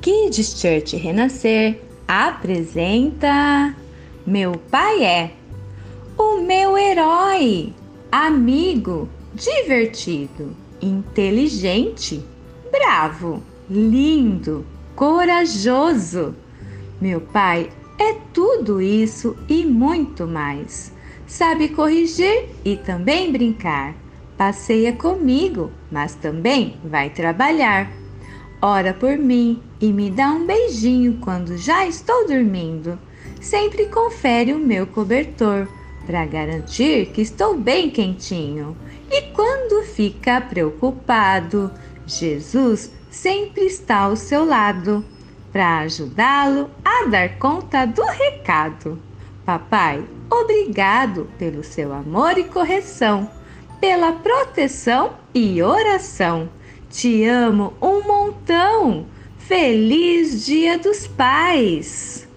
Kids Church Renascer apresenta Meu Pai é o meu herói, amigo, divertido, inteligente, bravo, lindo, corajoso. Meu pai é tudo isso e muito mais. Sabe corrigir e também brincar. Passeia comigo, mas também vai trabalhar. Ora por mim e me dá um beijinho quando já estou dormindo. Sempre confere o meu cobertor para garantir que estou bem quentinho. E quando fica preocupado, Jesus sempre está ao seu lado para ajudá-lo a dar conta do recado. Papai, obrigado pelo seu amor e correção, pela proteção e oração. Te amo um montão. Feliz Dia dos Pais!